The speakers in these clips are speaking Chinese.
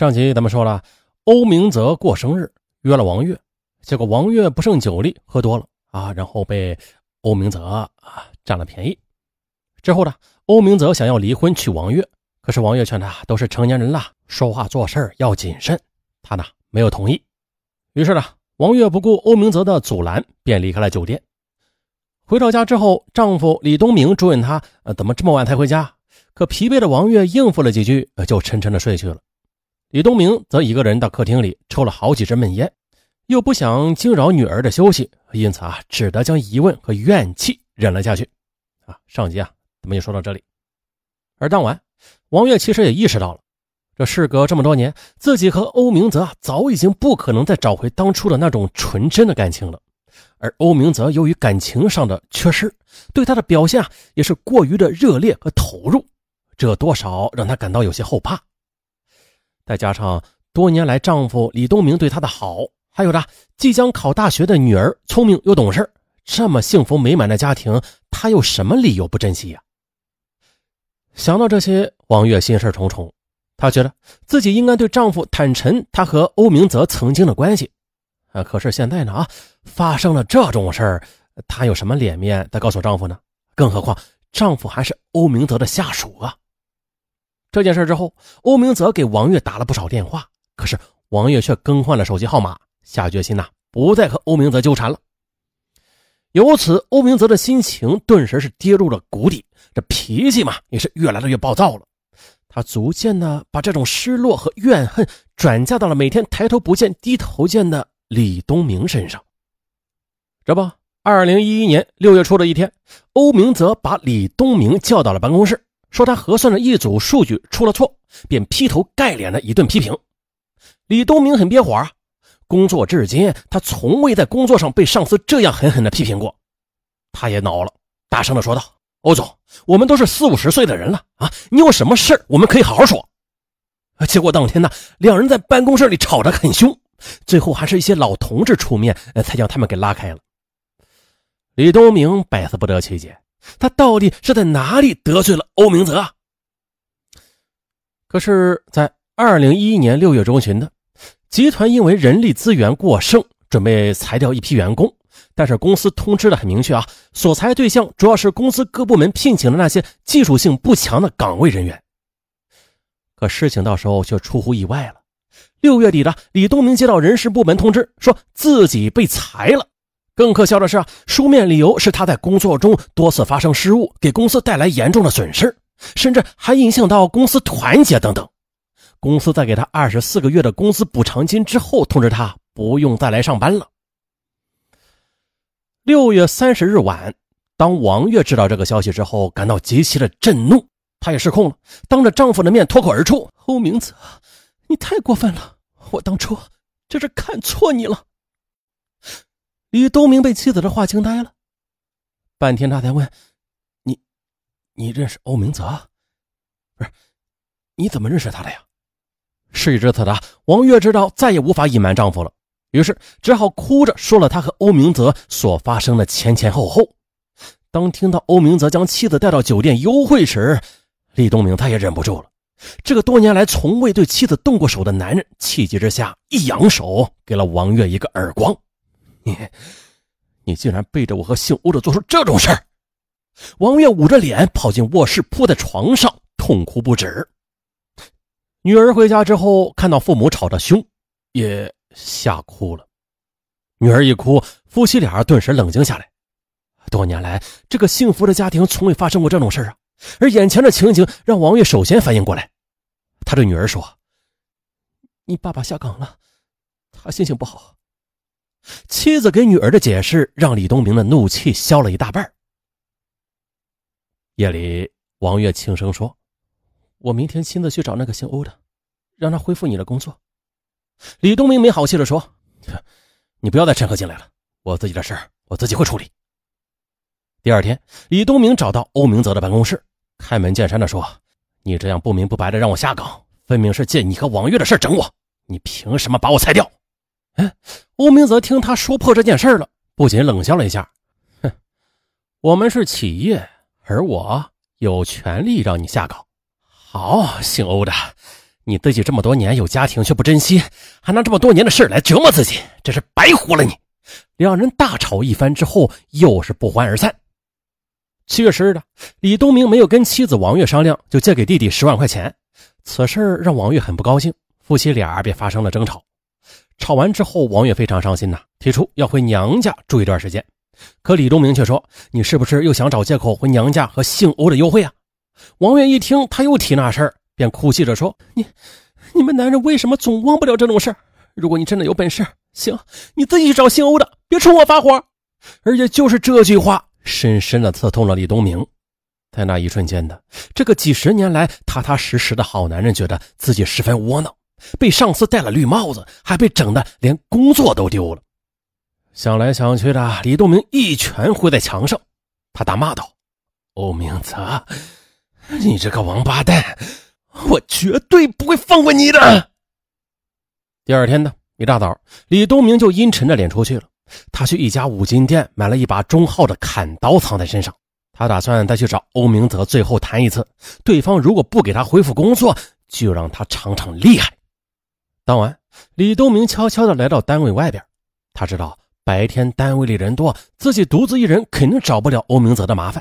上集咱们说了，欧明泽过生日约了王月，结果王月不胜酒力，喝多了啊，然后被欧明泽啊占了便宜。之后呢，欧明泽想要离婚娶王月，可是王月劝他都是成年人了，说话做事要谨慎，他呢没有同意。于是呢，王月不顾欧明泽的阻拦，便离开了酒店。回到家之后，丈夫李东明追问他，呃，怎么这么晚才回家？可疲惫的王月应付了几句，就沉沉的睡去了。李东明则一个人到客厅里抽了好几支闷烟，又不想惊扰女儿的休息，因此啊，只得将疑问和怨气忍了下去。啊，上集啊，咱们就说到这里。而当晚，王月其实也意识到了，这事隔这么多年，自己和欧明泽早已经不可能再找回当初的那种纯真的感情了。而欧明泽由于感情上的缺失，对他的表现啊，也是过于的热烈和投入，这多少让他感到有些后怕。再加上多年来丈夫李东明对她的好，还有着即将考大学的女儿聪明又懂事，这么幸福美满的家庭，她有什么理由不珍惜呀？想到这些，王月心事重重。她觉得自己应该对丈夫坦陈她和欧明泽曾经的关系，啊，可是现在呢？啊，发生了这种事儿，她有什么脸面再告诉丈夫呢？更何况丈夫还是欧明泽的下属啊！这件事之后，欧明泽给王月打了不少电话，可是王月却更换了手机号码，下决心呐，不再和欧明泽纠缠了。由此，欧明泽的心情顿时是跌入了谷底，这脾气嘛，也是越来越暴躁了。他逐渐的把这种失落和怨恨转嫁到了每天抬头不见低头见的李东明身上。这不，二零一一年六月初的一天，欧明泽把李东明叫到了办公室。说他核算的一组数据出了错，便劈头盖脸的一顿批评。李东明很憋火啊，工作至今他从未在工作上被上司这样狠狠的批评过，他也恼了，大声的说道：“欧总，我们都是四五十岁的人了啊，你有什么事我们可以好好说。”结果当天呢，两人在办公室里吵得很凶，最后还是一些老同志出面，才将他们给拉开了。李东明百思不得其解。他到底是在哪里得罪了欧明泽？可是，在二零一一年六月中旬呢，集团因为人力资源过剩，准备裁掉一批员工。但是公司通知的很明确啊，所裁对象主要是公司各部门聘请的那些技术性不强的岗位人员。可事情到时候却出乎意外了。六月底的，李东明接到人事部门通知，说自己被裁了。更可笑的是啊，书面理由是他在工作中多次发生失误，给公司带来严重的损失，甚至还影响到公司团结等等。公司在给他二十四个月的工资补偿金之后，通知他不用再来上班了。六月三十日晚，当王月知道这个消息之后，感到极其的震怒，她也失控了，当着丈夫的面脱口而出：“欧明泽，你太过分了！我当初这是看错你了。”李东明被妻子的话惊呆了，半天他才问：“你，你认识欧明泽？不是？你怎么认识他的呀？”事已至此的王月知道再也无法隐瞒丈夫了，于是只好哭着说了他和欧明泽所发生的前前后后。当听到欧明泽将妻子带到酒店幽会时，李东明他也忍不住了。这个多年来从未对妻子动过手的男人，气急之下一扬手，给了王月一个耳光。你，你竟然背着我和姓欧的做出这种事儿！王月捂着脸跑进卧室，扑在床上痛哭不止。女儿回家之后，看到父母吵得凶，也吓哭了。女儿一哭，夫妻俩顿时冷静下来。多年来，这个幸福的家庭从未发生过这种事啊！而眼前的情景让王月首先反应过来，他对女儿说：“你爸爸下岗了，他心情不好。”妻子给女儿的解释让李东明的怒气消了一大半。夜里，王月轻声说：“我明天亲自去找那个姓欧的，让他恢复你的工作。”李东明没好气的说：“你不要再掺和进来了，我自己的事我自己会处理。”第二天，李东明找到欧明泽的办公室，开门见山的说：“你这样不明不白的让我下岗，分明是借你和王月的事整我，你凭什么把我裁掉？”哎，欧明泽听他说破这件事了，不仅冷笑了一下，哼，我们是企业，而我有权利让你下岗。好，姓欧的，你自己这么多年有家庭却不珍惜，还拿这么多年的事来折磨自己，真是白活了你！两人大吵一番之后，又是不欢而散。七月十日的，李东明没有跟妻子王月商量，就借给弟弟十万块钱。此事让王月很不高兴，夫妻俩便发生了争吵。吵完之后，王月非常伤心呐，提出要回娘家住一段时间。可李东明却说：“你是不是又想找借口回娘家和姓欧的幽会啊？”王月一听他又提那事儿，便哭泣着说：“你，你们男人为什么总忘不了这种事儿？如果你真的有本事，行，你自己去找姓欧的，别冲我发火。”而且就是这句话，深深的刺痛了李东明。在那一瞬间的，这个几十年来踏踏实实的好男人，觉得自己十分窝囊，被上司戴了绿帽子，还被整的连工作都丢了。想来想去的，李东明一拳挥在墙上，他大骂道：“欧明泽，你这个王八蛋，我绝对不会放过你的！”第二天呢，一大早，李东明就阴沉着脸出去了。他去一家五金店买了一把中号的砍刀，藏在身上。他打算再去找欧明泽最后谈一次，对方如果不给他恢复工作，就让他尝尝厉害。当晚，李东明悄悄地来到单位外边。他知道白天单位里人多，自己独自一人肯定找不了欧明泽的麻烦。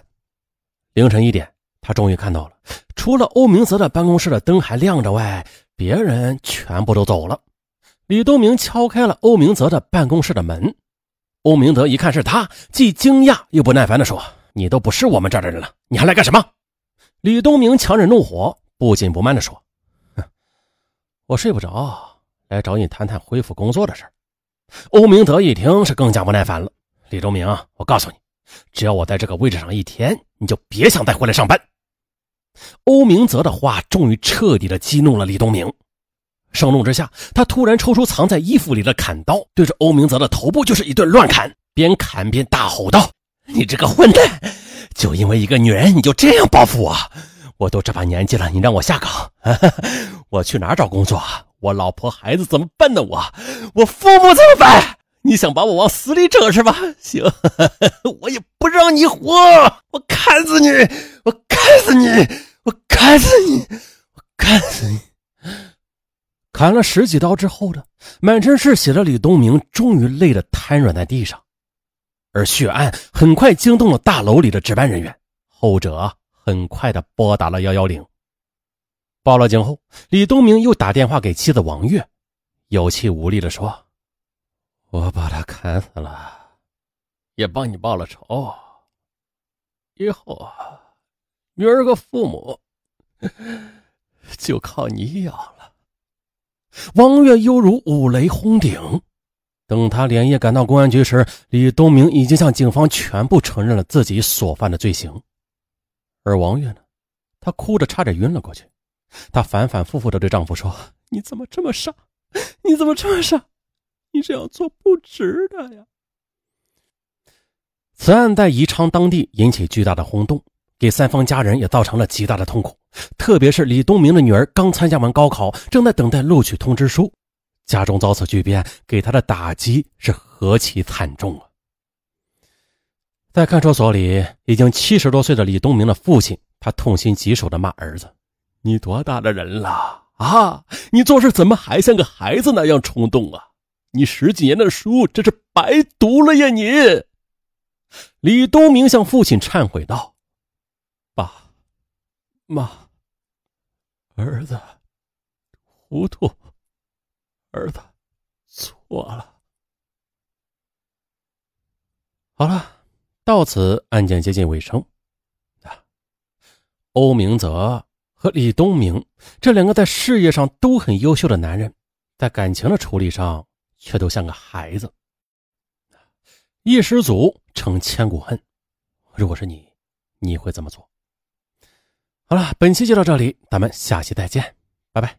凌晨一点，他终于看到了，除了欧明泽的办公室的灯还亮着外，别人全部都走了。李东明敲开了欧明泽的办公室的门。欧明泽一看是他，既惊讶又不耐烦地说：“你都不是我们这儿的人了，你还来干什么？”李东明强忍怒火，不紧不慢地说：“哼，我睡不着，来找你谈谈恢复工作的事欧明泽一听是更加不耐烦了：“李东明，我告诉你，只要我在这个位置上一天，你就别想再回来上班。”欧明泽的话终于彻底的激怒了李东明。盛怒之下，他突然抽出藏在衣服里的砍刀，对着欧明泽的头部就是一顿乱砍，边砍边大吼道：“你这个混蛋，就因为一个女人，你就这样报复我？我都这把年纪了，你让我下岗，我去哪找工作？我老婆孩子怎么办呢？我，我父母怎么办？你想把我往死里整是吧？行，我也不让你活，我砍死你！我砍死你！我砍死你！我砍死你！”砍了十几刀之后呢满身是血的李东明终于累得瘫软在地上，而血案很快惊动了大楼里的值班人员，后者很快的拨打了幺幺零。报了警后，李东明又打电话给妻子王月，有气无力的说：“我把他砍死了，也帮你报了仇。以后啊，女儿和父母就靠你养了。”王月犹如五雷轰顶。等他连夜赶到公安局时，李东明已经向警方全部承认了自己所犯的罪行。而王月呢，她哭着差点晕了过去。她反反复复的对丈夫说：“你怎么这么傻？你怎么这么傻？你这样做不值得呀！”此案在宜昌当地引起巨大的轰动。给三方家人也造成了极大的痛苦，特别是李东明的女儿刚参加完高考，正在等待录取通知书，家中遭此巨变，给她的打击是何其惨重啊！在看守所里，已经七十多岁的李东明的父亲，他痛心疾首的骂儿子：“你多大的人了啊？你做事怎么还像个孩子那样冲动啊？你十几年的书真是白读了呀！”你，李东明向父亲忏悔道。爸妈，儿子糊涂，儿子错了。好了，到此案件接近尾声。啊，欧明泽和李东明这两个在事业上都很优秀的男人，在感情的处理上却都像个孩子。一失足成千古恨，如果是你，你会怎么做？好了，本期就到这里，咱们下期再见，拜拜。